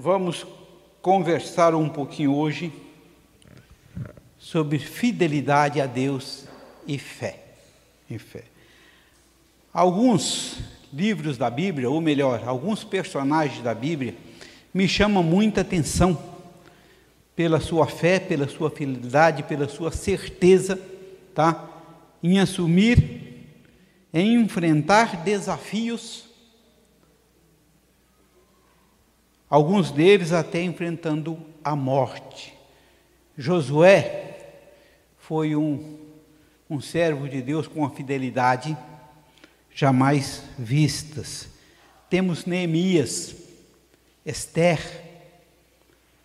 Vamos conversar um pouquinho hoje sobre fidelidade a Deus e fé. E fé. Alguns livros da Bíblia, ou melhor, alguns personagens da Bíblia, me chamam muita atenção pela sua fé, pela sua fidelidade, pela sua certeza, tá? Em assumir, em enfrentar desafios, alguns deles até enfrentando a morte. Josué foi um, um servo de Deus com uma fidelidade jamais vistas. Temos Neemias, Esther.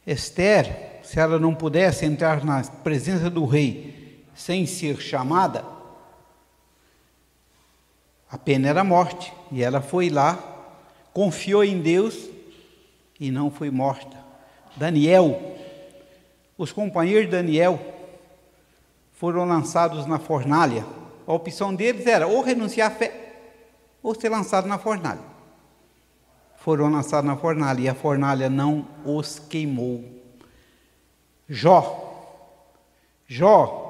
Esther, se ela não pudesse entrar na presença do rei sem ser chamada, a pena era a morte. E ela foi lá, confiou em Deus e não foi morta. Daniel, os companheiros de Daniel foram lançados na fornalha. A opção deles era ou renunciar à fé ou ser lançado na fornalha. Foram lançados na fornalha e a fornalha não os queimou. Jó. Jó,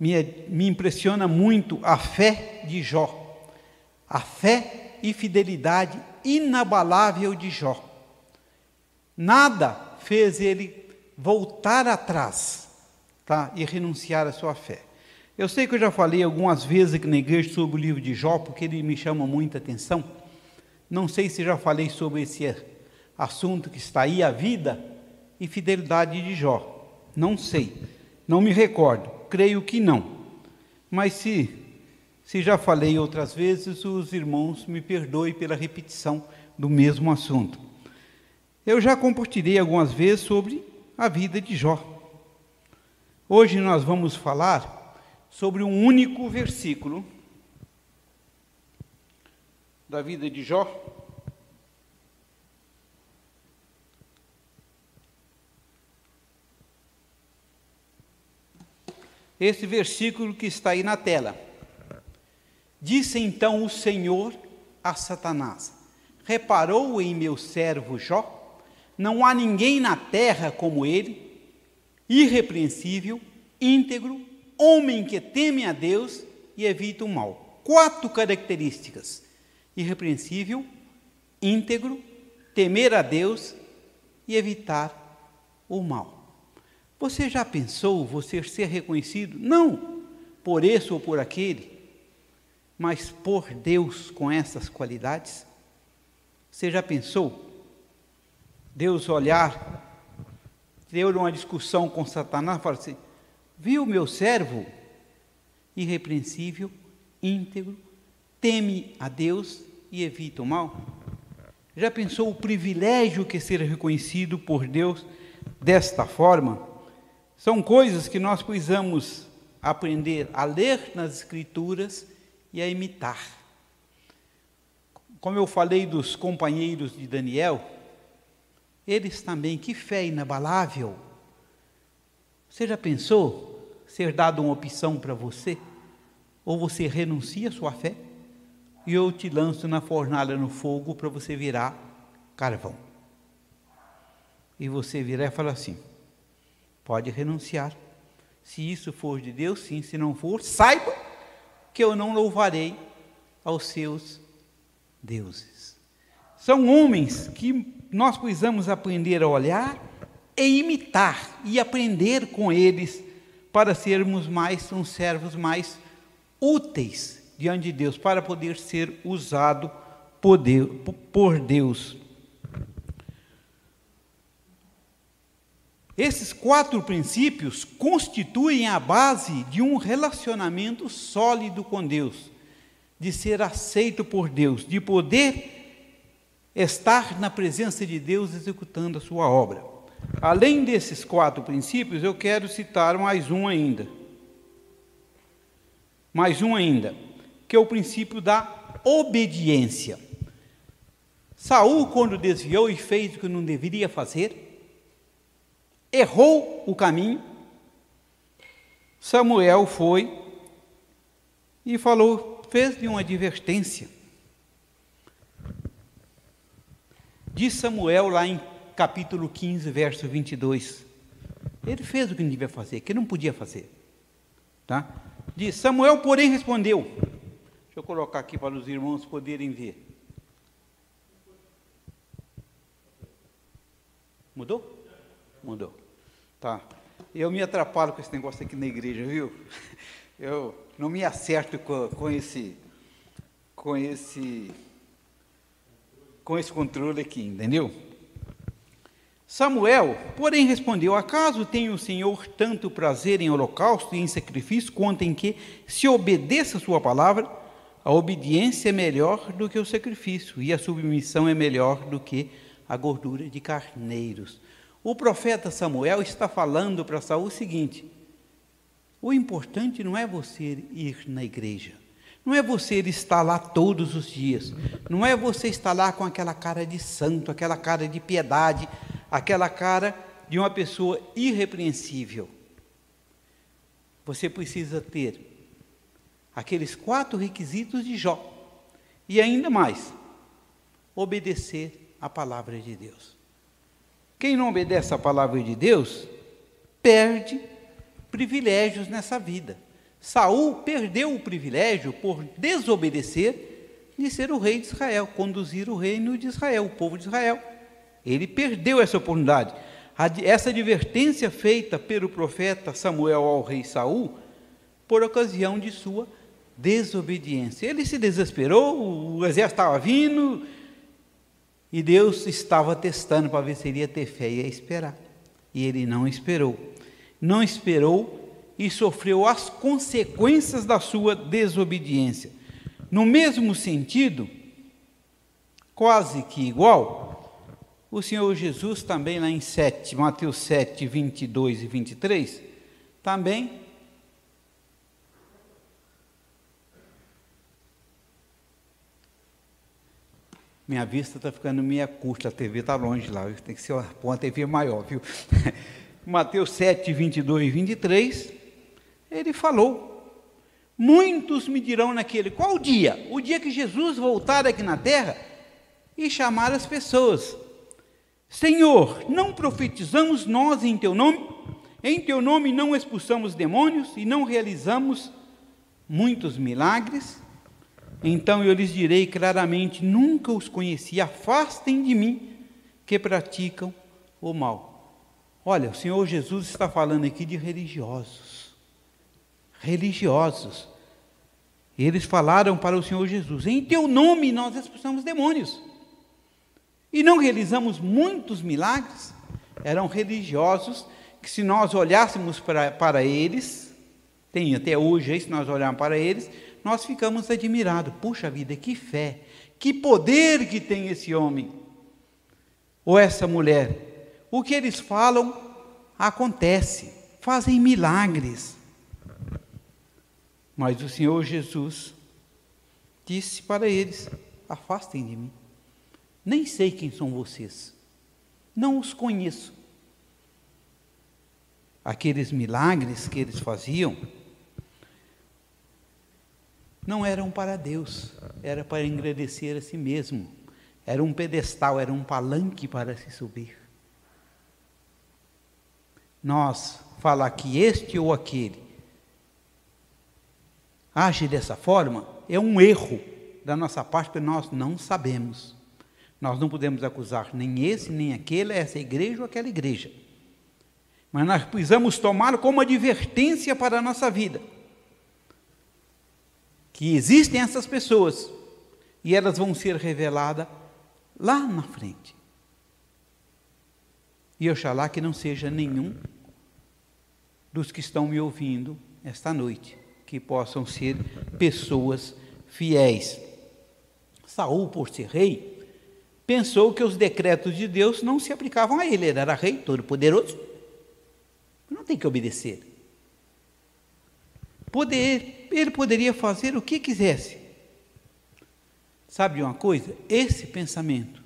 me, me impressiona muito a fé de Jó. A fé e fidelidade inabalável de Jó. Nada fez ele voltar atrás tá? e renunciar à sua fé. Eu sei que eu já falei algumas vezes aqui na igreja sobre o livro de Jó, porque ele me chama muita atenção. Não sei se já falei sobre esse assunto que está aí, a vida e fidelidade de Jó. Não sei, não me recordo, creio que não. Mas se, se já falei outras vezes, os irmãos me perdoem pela repetição do mesmo assunto. Eu já compartilhei algumas vezes sobre a vida de Jó. Hoje nós vamos falar sobre um único versículo da vida de Jó. Esse versículo que está aí na tela. Disse então o Senhor a Satanás: Reparou em meu servo Jó? Não há ninguém na terra como ele, irrepreensível, íntegro, homem que teme a Deus e evita o mal. Quatro características: irrepreensível, íntegro, temer a Deus e evitar o mal. Você já pensou você ser reconhecido não por esse ou por aquele, mas por Deus com essas qualidades? Você já pensou? Deus olhar, ter uma discussão com Satanás falar assim: Viu meu servo? Irrepreensível, íntegro, teme a Deus e evita o mal? Já pensou o privilégio que é ser reconhecido por Deus desta forma? São coisas que nós precisamos aprender a ler nas Escrituras e a imitar. Como eu falei dos companheiros de Daniel, eles também, que fé inabalável. Você já pensou ser dado uma opção para você, ou você renuncia à sua fé, e eu te lanço na fornalha no fogo para você virar carvão. E você virar e falar assim: pode renunciar. Se isso for de Deus, sim, se não for, saiba que eu não louvarei aos seus deuses. São homens que nós precisamos aprender a olhar e imitar e aprender com eles para sermos mais uns servos mais úteis diante de Deus, para poder ser usado por Deus. Esses quatro princípios constituem a base de um relacionamento sólido com Deus, de ser aceito por Deus, de poder estar na presença de Deus executando a sua obra. Além desses quatro princípios, eu quero citar mais um ainda. Mais um ainda, que é o princípio da obediência. Saul, quando desviou e fez o que não deveria fazer, errou o caminho. Samuel foi e falou, fez-lhe uma advertência. Diz Samuel lá em capítulo 15, verso 22. Ele fez o que não devia fazer, que não podia fazer. Tá? Diz: Samuel, porém, respondeu. Deixa eu colocar aqui para os irmãos poderem ver. Mudou? Mudou. Tá. Eu me atrapalho com esse negócio aqui na igreja, viu? Eu não me acerto com, com esse com esse com esse controle aqui, entendeu? Samuel, porém, respondeu: Acaso tem o Senhor tanto prazer em holocausto e em sacrifício, quanto em que se obedeça a sua palavra? A obediência é melhor do que o sacrifício, e a submissão é melhor do que a gordura de carneiros. O profeta Samuel está falando para Saul o seguinte: o importante não é você ir na igreja, não é você estar lá todos os dias, não é você estar lá com aquela cara de santo, aquela cara de piedade, aquela cara de uma pessoa irrepreensível. Você precisa ter aqueles quatro requisitos de Jó e ainda mais, obedecer a palavra de Deus. Quem não obedece a palavra de Deus perde privilégios nessa vida. Saul perdeu o privilégio por desobedecer de ser o rei de Israel, conduzir o reino de Israel, o povo de Israel. Ele perdeu essa oportunidade. Essa advertência feita pelo profeta Samuel ao rei Saul, por ocasião de sua desobediência. Ele se desesperou, o exército estava vindo, e Deus estava testando para ver se ele ia ter fé e ia esperar. E ele não esperou. Não esperou e sofreu as consequências da sua desobediência. No mesmo sentido, quase que igual, o Senhor Jesus também lá em 7, Mateus 7, 22 e 23, também Minha vista está ficando meia curta, a TV está longe lá, tem que ser uma, uma TV maior, viu? Mateus 7, 22 e 23, ele falou: Muitos me dirão naquele, qual dia? O dia que Jesus voltar aqui na terra e chamar as pessoas. Senhor, não profetizamos nós em teu nome? Em teu nome não expulsamos demônios e não realizamos muitos milagres? Então eu lhes direi claramente: nunca os conheci, afastem de mim que praticam o mal. Olha, o Senhor Jesus está falando aqui de religiosos. Religiosos. Eles falaram para o Senhor Jesus: em teu nome nós expulsamos demônios e não realizamos muitos milagres, eram religiosos que, se nós olhássemos para, para eles, tem até hoje, se nós olharmos para eles, nós ficamos admirados. Puxa vida, que fé, que poder que tem esse homem ou essa mulher. O que eles falam acontece, fazem milagres. Mas o Senhor Jesus disse para eles: afastem de mim. Nem sei quem são vocês. Não os conheço. Aqueles milagres que eles faziam não eram para Deus, era para engrandecer a si mesmo. Era um pedestal, era um palanque para se subir. Nós falar que este ou aquele age dessa forma é um erro da nossa parte, porque nós não sabemos. Nós não podemos acusar nem esse, nem aquele, essa igreja ou aquela igreja. Mas nós precisamos tomá-lo como advertência para a nossa vida. Que existem essas pessoas e elas vão ser reveladas lá na frente. E oxalá que não seja nenhum dos que estão me ouvindo esta noite, que possam ser pessoas fiéis. Saul, por ser rei, pensou que os decretos de Deus não se aplicavam a ele, ele era rei todo-poderoso, não tem que obedecer. Poder, ele poderia fazer o que quisesse. Sabe uma coisa? Esse pensamento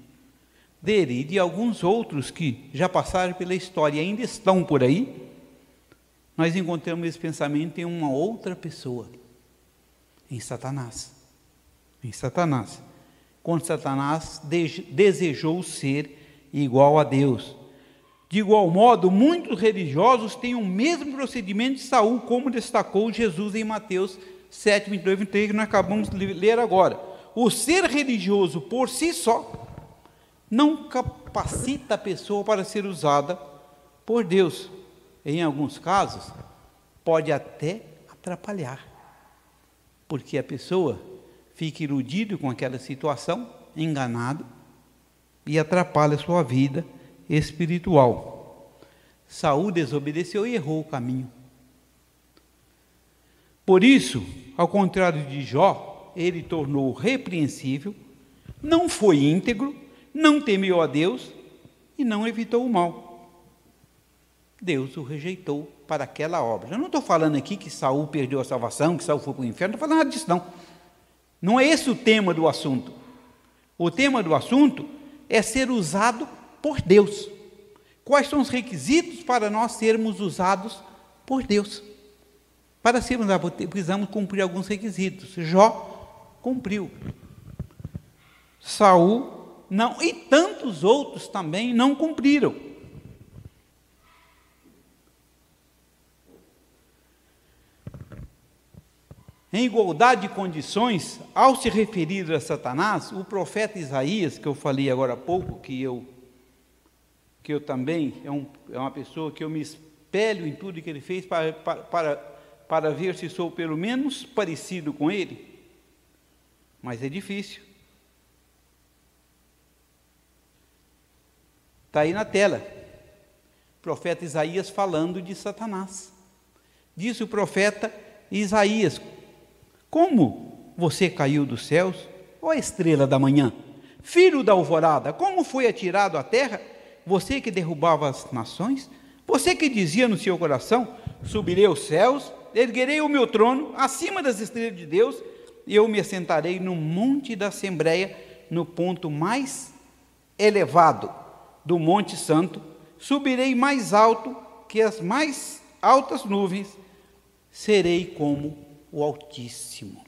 dele e de alguns outros que já passaram pela história e ainda estão por aí, nós encontramos esse pensamento em uma outra pessoa, em Satanás. Em Satanás quando Satanás desejou ser igual a Deus. De igual modo, muitos religiosos têm o mesmo procedimento de Saul, como destacou Jesus em Mateus 7, 22 23, que nós acabamos de ler agora. O ser religioso por si só não capacita a pessoa para ser usada por Deus. Em alguns casos, pode até atrapalhar, porque a pessoa fica iludido com aquela situação, enganado, e atrapalha a sua vida espiritual. Saúl desobedeceu e errou o caminho. Por isso, ao contrário de Jó, ele tornou repreensível, não foi íntegro, não temeu a Deus e não evitou o mal. Deus o rejeitou para aquela obra. Eu não estou falando aqui que Saul perdeu a salvação, que Saul foi para o inferno, não estou falando nada disso, não. Não é esse o tema do assunto. O tema do assunto é ser usado por Deus. Quais são os requisitos para nós sermos usados por Deus? Para sermos precisamos cumprir alguns requisitos. Jó cumpriu. Saul não, e tantos outros também não cumpriram. Em igualdade de condições, ao se referir a Satanás, o profeta Isaías, que eu falei agora há pouco, que eu, que eu também, é, um, é uma pessoa que eu me espelho em tudo que ele fez para, para, para, ver se sou pelo menos parecido com ele, mas é difícil. Está aí na tela. O profeta Isaías falando de Satanás. Disse o profeta Isaías, como você caiu dos céus, ó estrela da manhã, filho da alvorada, como foi atirado à terra, você que derrubava as nações, você que dizia no seu coração: subirei aos céus, erguerei o meu trono acima das estrelas de Deus, e eu me assentarei no monte da Assembleia, no ponto mais elevado do Monte Santo, subirei mais alto que as mais altas nuvens, serei como o Altíssimo.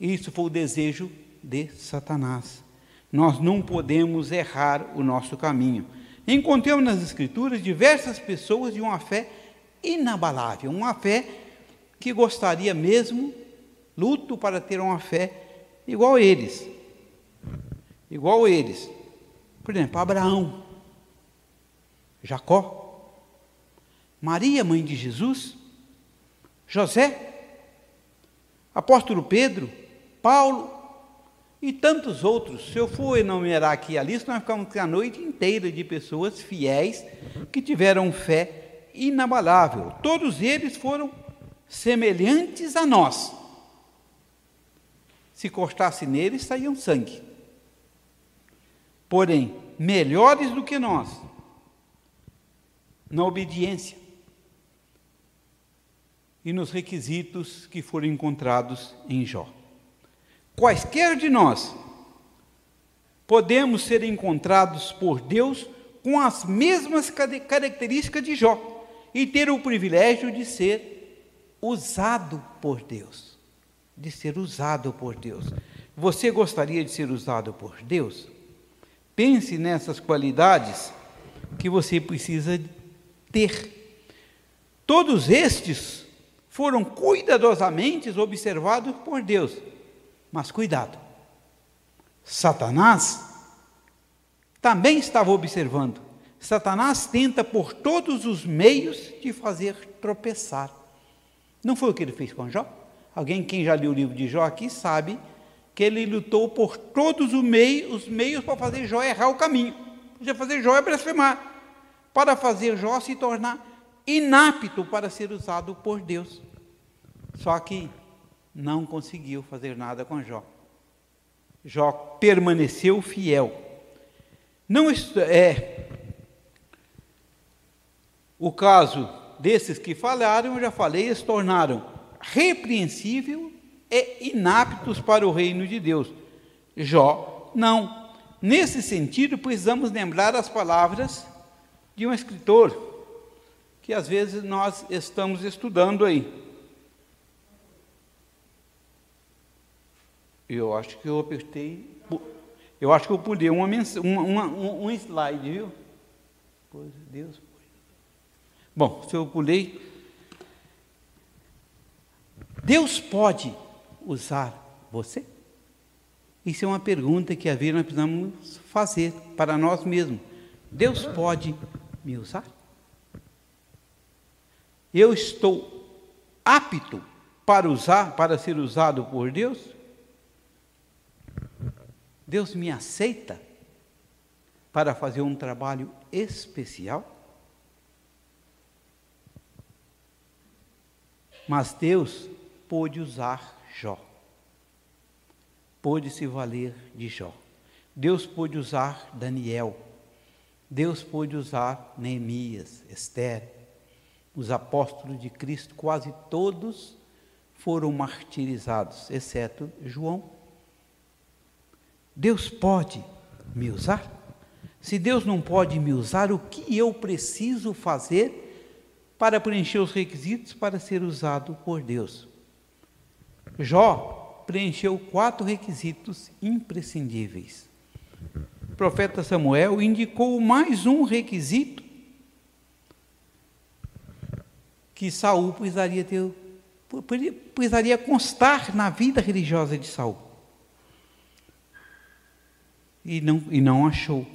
Isso foi o desejo de Satanás. Nós não podemos errar o nosso caminho. Encontramos nas Escrituras diversas pessoas de uma fé inabalável, uma fé que gostaria mesmo, luto para ter uma fé igual a eles. Igual a eles. Por exemplo, Abraão, Jacó, Maria, mãe de Jesus, José, apóstolo Pedro, Paulo e tantos outros. Se eu for enumerar aqui a lista, nós ficamos a noite inteira de pessoas fiéis que tiveram fé inabalável. Todos eles foram semelhantes a nós. Se cortasse neles, saíam sangue. Porém, melhores do que nós na obediência, e nos requisitos que foram encontrados em Jó. Quaisquer de nós podemos ser encontrados por Deus com as mesmas características de Jó e ter o privilégio de ser usado por Deus. De ser usado por Deus. Você gostaria de ser usado por Deus? Pense nessas qualidades que você precisa ter. Todos estes foram cuidadosamente observados por Deus. Mas cuidado, Satanás também estava observando. Satanás tenta por todos os meios de fazer tropeçar. Não foi o que ele fez com Jó? Alguém, quem já leu o livro de Jó aqui, sabe que ele lutou por todos os meios, os meios para fazer Jó errar o caminho. Para fazer Jó é blasfemar. Para fazer Jó se tornar inapto para ser usado por Deus. Só que não conseguiu fazer nada com Jó. Jó permaneceu fiel. Não é o caso desses que falaram, eu já falei, se tornaram repreensível e inaptos para o reino de Deus. Jó, não. Nesse sentido, precisamos lembrar as palavras de um escritor que às vezes nós estamos estudando aí. Eu acho que eu apertei. Eu acho que eu pulei uma, uma, um, slide, viu? Pois Deus. Bom, se eu pulei. Deus pode usar você? Isso é uma pergunta que a vida nós precisamos fazer para nós mesmos. Deus pode me usar? Eu estou apto para usar, para ser usado por Deus? Deus me aceita para fazer um trabalho especial? Mas Deus pôde usar Jó. Pôde se valer de Jó. Deus pôde usar Daniel. Deus pôde usar Neemias, Esther. Os apóstolos de Cristo, quase todos foram martirizados, exceto João. Deus pode me usar? Se Deus não pode me usar, o que eu preciso fazer para preencher os requisitos para ser usado por Deus? Jó preencheu quatro requisitos imprescindíveis. O profeta Samuel indicou mais um requisito que Saul precisaria ter, precisaria constar na vida religiosa de Saul. E não, e não achou.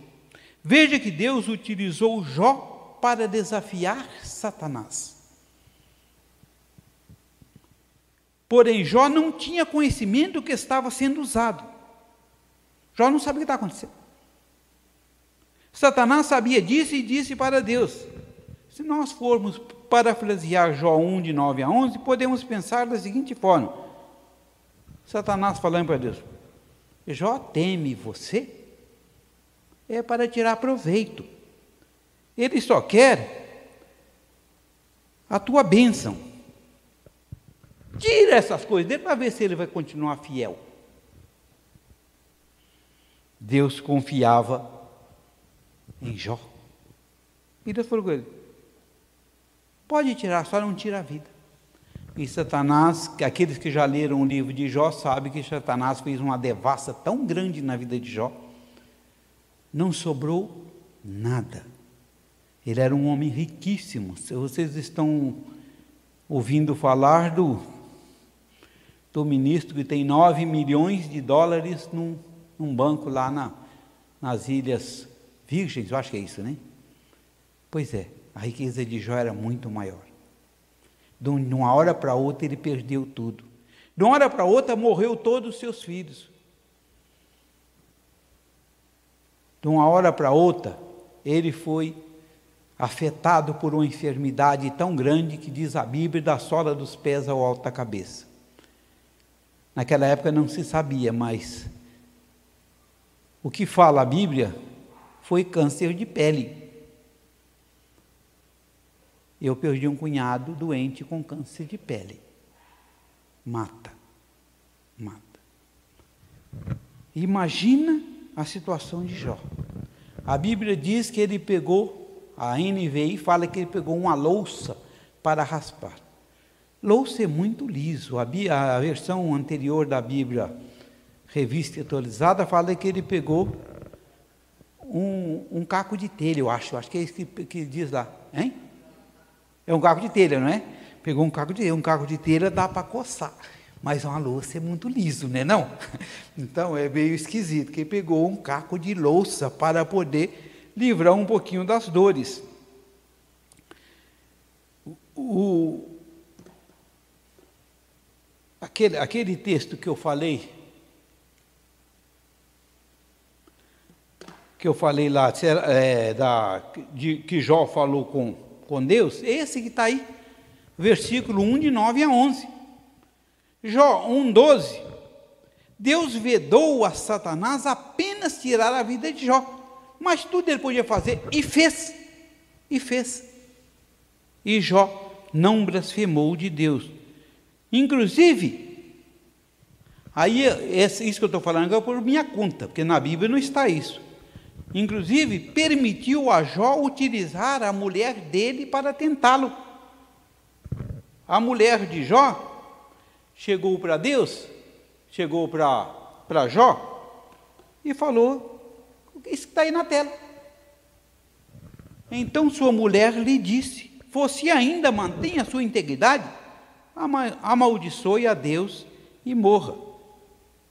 Veja que Deus utilizou Jó para desafiar Satanás. Porém, Jó não tinha conhecimento que estava sendo usado. Jó não sabia o que está acontecendo. Satanás sabia disso e disse para Deus. Se nós formos parafrasear Jó 1, de 9 a 11, podemos pensar da seguinte forma: Satanás falando para Deus, Jó teme você? É para tirar proveito. Ele só quer a tua bênção. Tira essas coisas dele para ver se ele vai continuar fiel. Deus confiava em Jó. E Deus falou com ele: pode tirar, só não tira a vida. E Satanás, aqueles que já leram o livro de Jó, sabem que Satanás fez uma devassa tão grande na vida de Jó, não sobrou nada. Ele era um homem riquíssimo. Se vocês estão ouvindo falar do do ministro que tem 9 milhões de dólares num, num banco lá na, nas Ilhas Virgens, eu acho que é isso, né? Pois é, a riqueza de Jó era muito maior. De uma hora para outra ele perdeu tudo. De uma hora para outra morreu todos os seus filhos. De uma hora para outra ele foi afetado por uma enfermidade tão grande que diz a Bíblia da sola dos pés ao alto da cabeça. Naquela época não se sabia, mas o que fala a Bíblia foi câncer de pele. Eu perdi um cunhado doente com câncer de pele. Mata. Mata. Imagina a situação de Jó. A Bíblia diz que ele pegou, a NVI fala que ele pegou uma louça para raspar. Louça é muito liso. A, a versão anterior da Bíblia, revista atualizada, fala que ele pegou um, um caco de telha, eu acho. Acho que é isso que, que diz lá. Hein? É um caco de telha, não é? Pegou um caco de telha. Um caco de telha dá para coçar. Mas uma louça é muito liso, né? Não? Então é meio esquisito. Que pegou um caco de louça para poder livrar um pouquinho das dores. O, Aquele, aquele texto que eu falei, que eu falei lá, é, da, de, que Jó falou com, com Deus, esse que está aí, versículo 1, de 9 a 11. Jó 1, 12. Deus vedou a Satanás apenas tirar a vida de Jó, mas tudo ele podia fazer, e fez, e fez. E Jó não blasfemou de Deus. Inclusive, aí isso que eu estou falando é por minha conta, porque na Bíblia não está isso. Inclusive, permitiu a Jó utilizar a mulher dele para tentá-lo. A mulher de Jó chegou para Deus, chegou para Jó e falou isso que está aí na tela. Então sua mulher lhe disse: Você ainda mantém a sua integridade? Amaldiçoe a Deus e morra.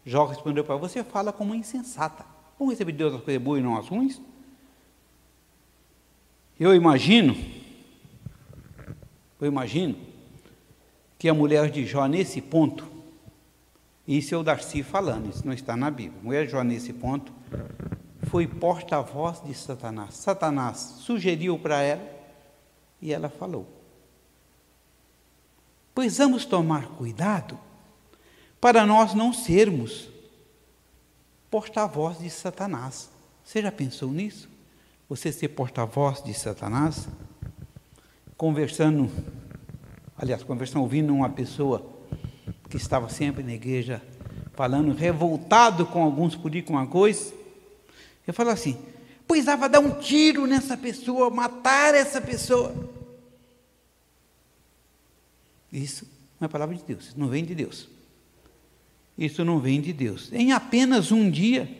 Jó respondeu para você: Fala como insensata. Vamos receber Deus as coisas boas e não as ruins? Eu imagino, eu imagino que a mulher de Jó, nesse ponto, isso é o Darcy falando, isso não está na Bíblia. A mulher de Jó, nesse ponto, foi porta-voz de Satanás. Satanás sugeriu para ela e ela falou. Pois vamos tomar cuidado para nós não sermos porta-voz de Satanás. Você já pensou nisso? Você ser porta-voz de Satanás? Conversando, aliás, conversando, ouvindo uma pessoa que estava sempre na igreja falando, revoltado com alguns por ir com uma coisa, eu falo assim: pois dava dar um tiro nessa pessoa, matar essa pessoa. Isso não é palavra de Deus, não vem de Deus. Isso não vem de Deus. Em apenas um dia,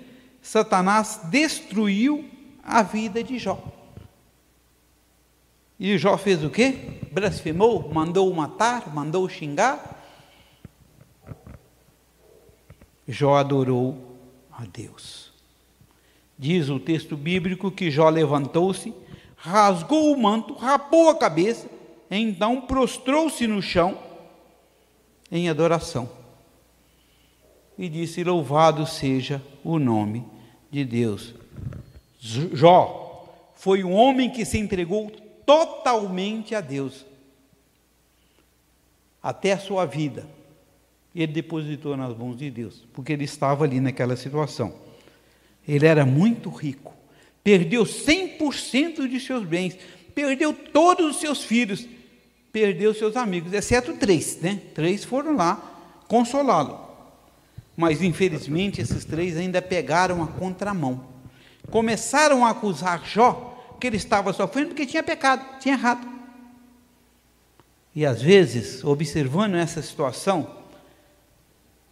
Satanás destruiu a vida de Jó. E Jó fez o quê? Blasfemou, mandou matar, mandou xingar. Jó adorou a Deus. Diz o texto bíblico que Jó levantou-se, rasgou o manto, rapou a cabeça, então prostrou-se no chão em adoração. E disse: Louvado seja o nome de Deus. Jó foi um homem que se entregou totalmente a Deus. Até a sua vida, ele depositou nas mãos de Deus, porque ele estava ali naquela situação. Ele era muito rico, perdeu 100% de seus bens, perdeu todos os seus filhos, perdeu seus amigos, exceto três, né? Três foram lá consolá-lo. Mas infelizmente esses três ainda pegaram a contramão. Começaram a acusar Jó que ele estava sofrendo porque tinha pecado, tinha errado. E às vezes, observando essa situação,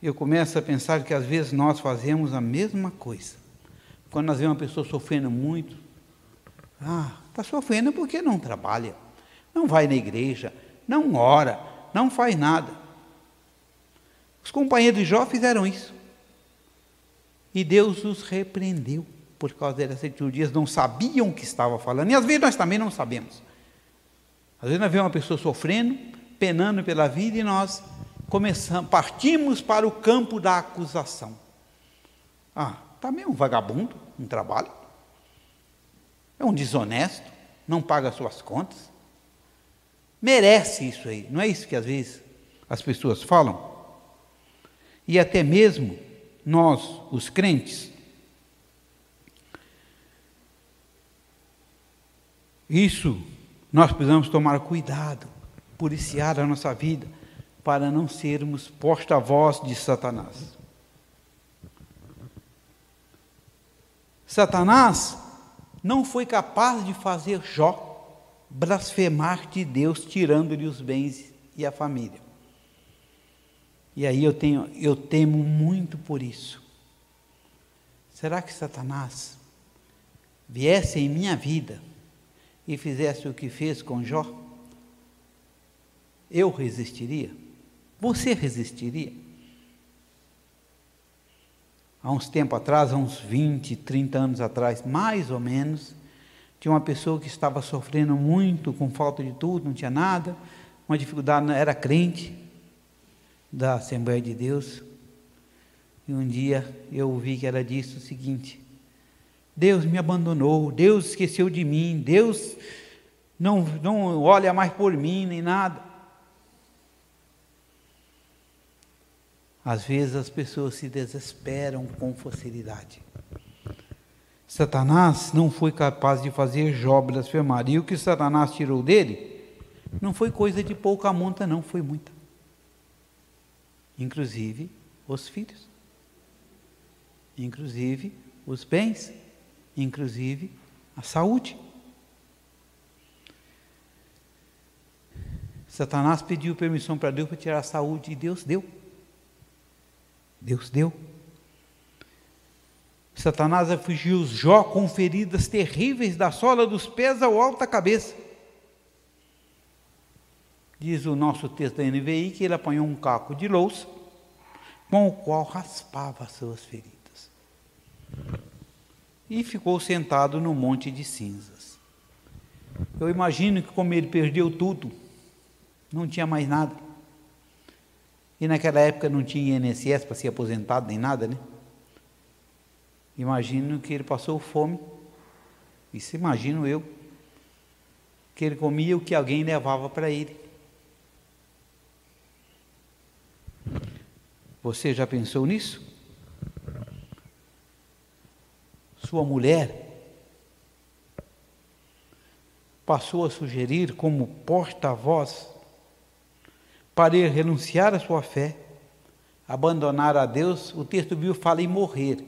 eu começo a pensar que às vezes nós fazemos a mesma coisa. Quando nós vemos uma pessoa sofrendo muito, ah, está sofrendo porque não trabalha, não vai na igreja, não ora, não faz nada. Os companheiros de Jó fizeram isso. E Deus os repreendeu por causa dessas atitude. Eles não sabiam o que estava falando. E às vezes nós também não sabemos. Às vezes nós vemos uma pessoa sofrendo, penando pela vida e nós começamos, partimos para o campo da acusação. Ah, também é um vagabundo, não trabalha. É um desonesto, não paga suas contas. Merece isso aí, não é isso que às vezes as pessoas falam? E até mesmo nós, os crentes, isso nós precisamos tomar cuidado, policiar a nossa vida, para não sermos porta-voz de Satanás. Satanás não foi capaz de fazer Jó blasfemar de Deus, tirando-lhe os bens e a família. E aí eu tenho, eu temo muito por isso. Será que Satanás viesse em minha vida e fizesse o que fez com Jó? Eu resistiria? Você resistiria? há uns tempos atrás, há uns 20, 30 anos atrás, mais ou menos, tinha uma pessoa que estava sofrendo muito com falta de tudo, não tinha nada, uma dificuldade, era crente da Assembleia de Deus. E um dia eu ouvi que ela disse o seguinte: Deus me abandonou, Deus esqueceu de mim, Deus não, não olha mais por mim nem nada. Às vezes as pessoas se desesperam com facilidade. Satanás não foi capaz de fazer Jó blasfemar. E o que Satanás tirou dele não foi coisa de pouca monta, não, foi muita. Inclusive os filhos, inclusive os bens, inclusive a saúde. Satanás pediu permissão para Deus para tirar a saúde e Deus deu. Deus deu. Satanás afligiu Jó com feridas terríveis da sola dos pés ao alto da cabeça. Diz o nosso texto da NVI que ele apanhou um caco de louça com o qual raspava as suas feridas. E ficou sentado no monte de cinzas. Eu imagino que como ele perdeu tudo, não tinha mais nada. E naquela época não tinha INSS para ser aposentado nem nada, né? Imagino que ele passou fome. Isso imagino eu. Que ele comia o que alguém levava para ele. Você já pensou nisso? Sua mulher passou a sugerir como porta-voz para ele renunciar à sua fé, abandonar a Deus, o texto bíblico fala em morrer.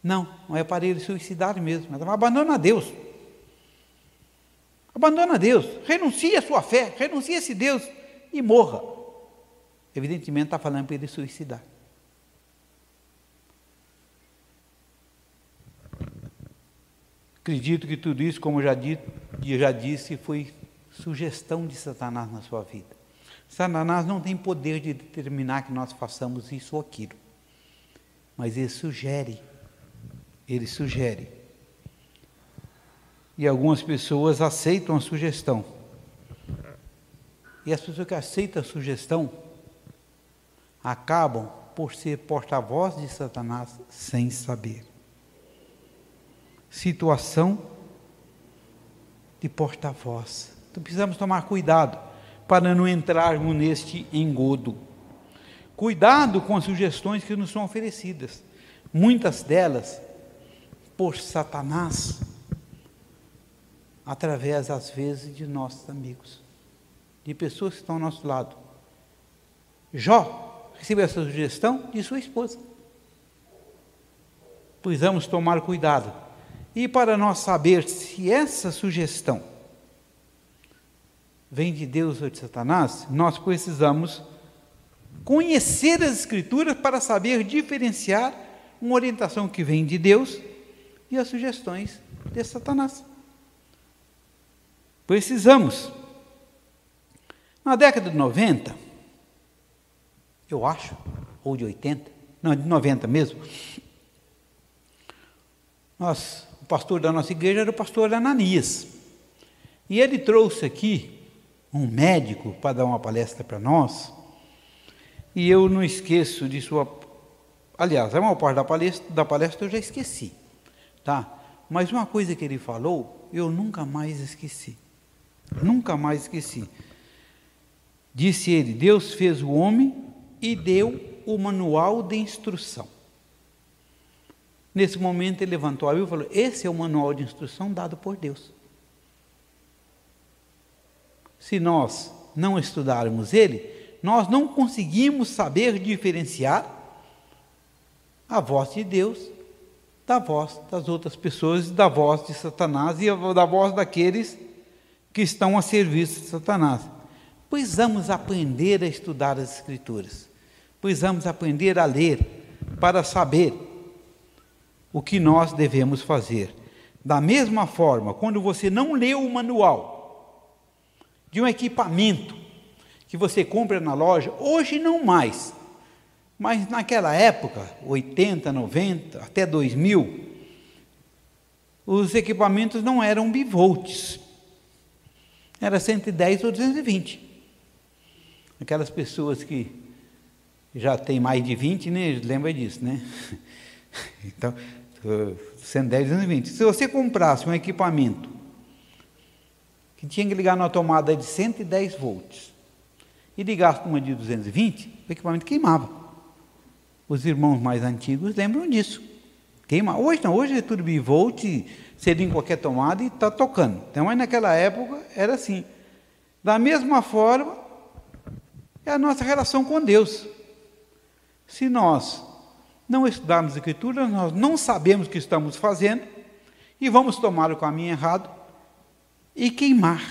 Não, não é para ele suicidar mesmo, mas abandona a Deus. Abandona a Deus, renuncie à sua fé, renuncie a esse Deus e morra. Evidentemente está falando para ele suicidar. Acredito que tudo isso, como já, dito, já disse, foi sugestão de Satanás na sua vida. Satanás não tem poder de determinar que nós façamos isso ou aquilo. Mas ele sugere. Ele sugere. E algumas pessoas aceitam a sugestão. E as pessoas que aceitam a sugestão acabam por ser porta-voz de Satanás sem saber. Situação de porta-voz. Então precisamos tomar cuidado para não entrarmos neste engodo. Cuidado com as sugestões que nos são oferecidas, muitas delas por Satanás, através às vezes de nossos amigos, de pessoas que estão ao nosso lado. Jó recebeu essa sugestão de sua esposa. Precisamos tomar cuidado. E para nós saber se essa sugestão vem de Deus ou de Satanás, nós precisamos conhecer as Escrituras para saber diferenciar uma orientação que vem de Deus e as sugestões de Satanás. Precisamos. Na década de 90, eu acho, ou de 80, não, de 90 mesmo, nós, o pastor da nossa igreja era o pastor Ananias. E ele trouxe aqui um médico para dar uma palestra para nós, e eu não esqueço de sua. Aliás, a maior parte da palestra, da palestra eu já esqueci, tá? Mas uma coisa que ele falou, eu nunca mais esqueci. Nunca mais esqueci. Disse ele: Deus fez o homem e deu o manual de instrução. Nesse momento ele levantou a Bíblia e falou: Esse é o manual de instrução dado por Deus se nós não estudarmos ele, nós não conseguimos saber diferenciar a voz de Deus da voz das outras pessoas, da voz de Satanás e da voz daqueles que estão a serviço de Satanás. Precisamos aprender a estudar as Escrituras, precisamos aprender a ler para saber o que nós devemos fazer. Da mesma forma, quando você não lê o manual, de um equipamento que você compra na loja, hoje não mais, mas naquela época, 80, 90, até 2000, os equipamentos não eram bivolts, era 110 ou 220. Aquelas pessoas que já têm mais de 20, né, lembra disso, né? Então, 110, 220. Se você comprasse um equipamento que tinha que ligar numa tomada de 110 volts e ligasse uma de 220, o equipamento queimava. Os irmãos mais antigos lembram disso. Queima. Hoje não, hoje é tudo bivolt, você liga em qualquer tomada e está tocando. Então, mas naquela época era assim. Da mesma forma, é a nossa relação com Deus. Se nós não estudarmos a Escritura, nós não sabemos o que estamos fazendo e vamos tomar o caminho errado e queimar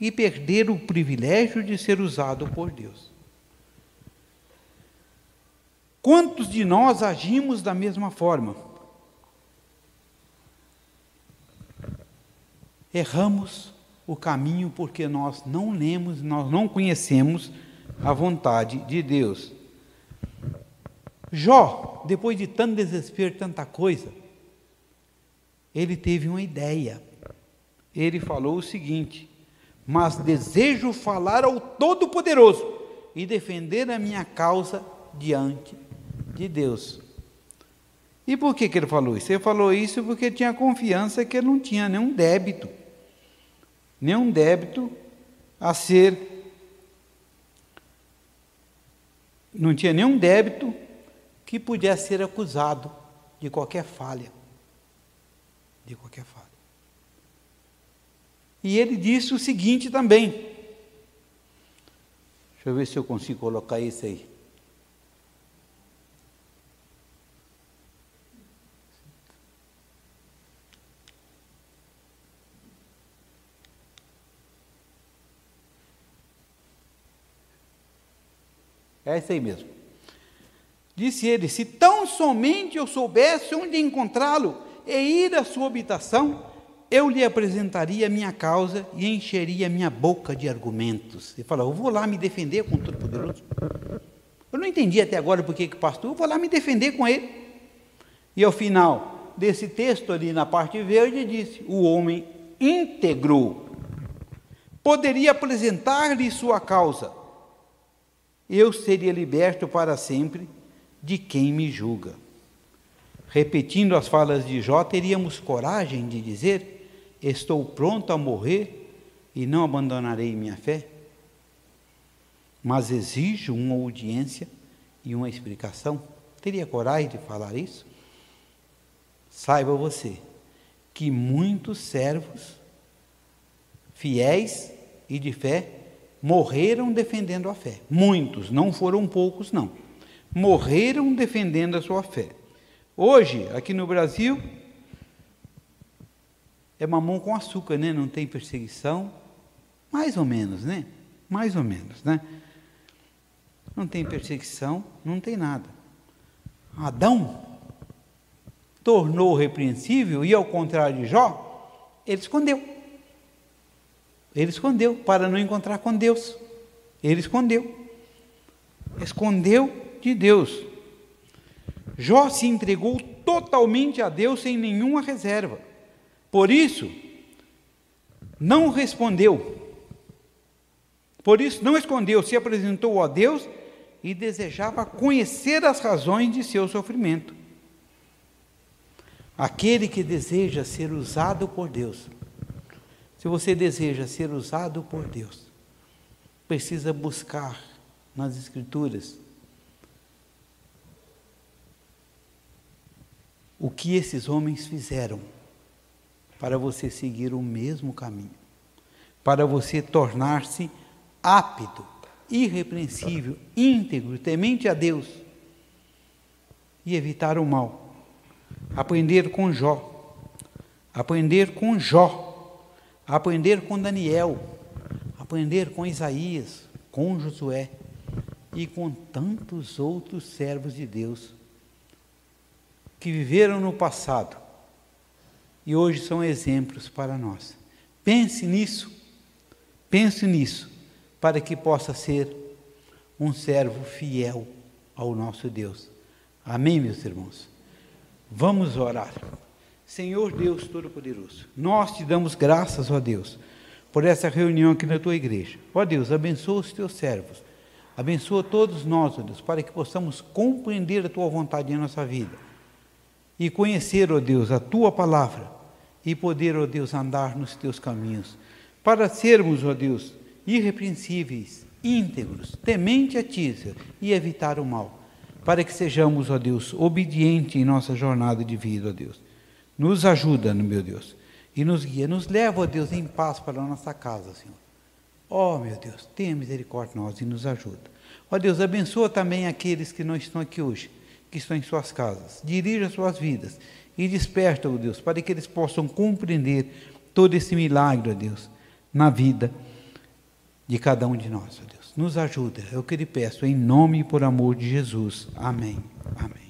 e perder o privilégio de ser usado por Deus. Quantos de nós agimos da mesma forma? Erramos o caminho porque nós não lemos, nós não conhecemos a vontade de Deus. Jó, depois de tanto desespero, tanta coisa, ele teve uma ideia. Ele falou o seguinte: Mas desejo falar ao Todo-Poderoso e defender a minha causa diante de Deus. E por que, que ele falou isso? Ele falou isso porque tinha confiança que ele não tinha nenhum débito, nenhum débito a ser. Não tinha nenhum débito que pudesse ser acusado de qualquer falha. De qualquer falha. E ele disse o seguinte também. Deixa eu ver se eu consigo colocar isso aí. É isso aí mesmo. Disse ele: Se tão somente eu soubesse onde encontrá-lo e ir à sua habitação, eu lhe apresentaria a minha causa e encheria minha boca de argumentos. Ele falou: Eu vou lá me defender com o Todo-Poderoso. Eu não entendi até agora por que pastor, eu vou lá me defender com ele. E ao final desse texto, ali na parte verde, disse: O homem íntegro poderia apresentar-lhe sua causa. Eu seria liberto para sempre de quem me julga. Repetindo as falas de Jó, teríamos coragem de dizer: Estou pronto a morrer e não abandonarei minha fé? Mas exijo uma audiência e uma explicação. Teria coragem de falar isso? Saiba você que muitos servos fiéis e de fé morreram defendendo a fé. Muitos, não foram poucos, não morreram defendendo a sua fé. Hoje, aqui no Brasil, é mamão com açúcar, né? Não tem perseguição, mais ou menos, né? Mais ou menos, né? Não tem perseguição, não tem nada. Adão tornou repreensível e ao contrário de Jó, ele escondeu. Ele escondeu para não encontrar com Deus. Ele escondeu. Escondeu de Deus. Jó se entregou totalmente a Deus sem nenhuma reserva. Por isso, não respondeu. Por isso, não escondeu, se apresentou a Deus e desejava conhecer as razões de seu sofrimento. Aquele que deseja ser usado por Deus, se você deseja ser usado por Deus, precisa buscar nas Escrituras o que esses homens fizeram para você seguir o mesmo caminho, para você tornar-se apto, irrepreensível, íntegro, temente a Deus e evitar o mal. Aprender com Jó, aprender com Jó, aprender com Daniel, aprender com Isaías, com Josué e com tantos outros servos de Deus que viveram no passado e hoje são exemplos para nós. Pense nisso, pense nisso, para que possa ser um servo fiel ao nosso Deus. Amém, meus irmãos? Vamos orar. Senhor Deus Todo-Poderoso, nós te damos graças, ó Deus, por essa reunião aqui na tua igreja. Ó Deus, abençoa os teus servos, abençoa todos nós, ó Deus, para que possamos compreender a tua vontade em nossa vida e conhecer, ó Deus, a tua palavra e poder, ó Deus, andar nos teus caminhos, para sermos, ó Deus, irrepreensíveis, íntegros, temente a ti e evitar o mal, para que sejamos, ó Deus, obedientes em nossa jornada de vida, ó Deus. Nos ajuda, meu Deus, e nos guia, nos leva, ó Deus, em paz para a nossa casa, Senhor. Ó meu Deus, tenha misericórdia de nós e nos ajuda. Ó Deus, abençoa também aqueles que não estão aqui hoje que estão em suas casas. Dirija suas vidas e desperta, ó Deus, para que eles possam compreender todo esse milagre, ó Deus, na vida de cada um de nós, ó Deus. Nos ajuda, é o que lhe peço, em nome e por amor de Jesus. Amém. Amém.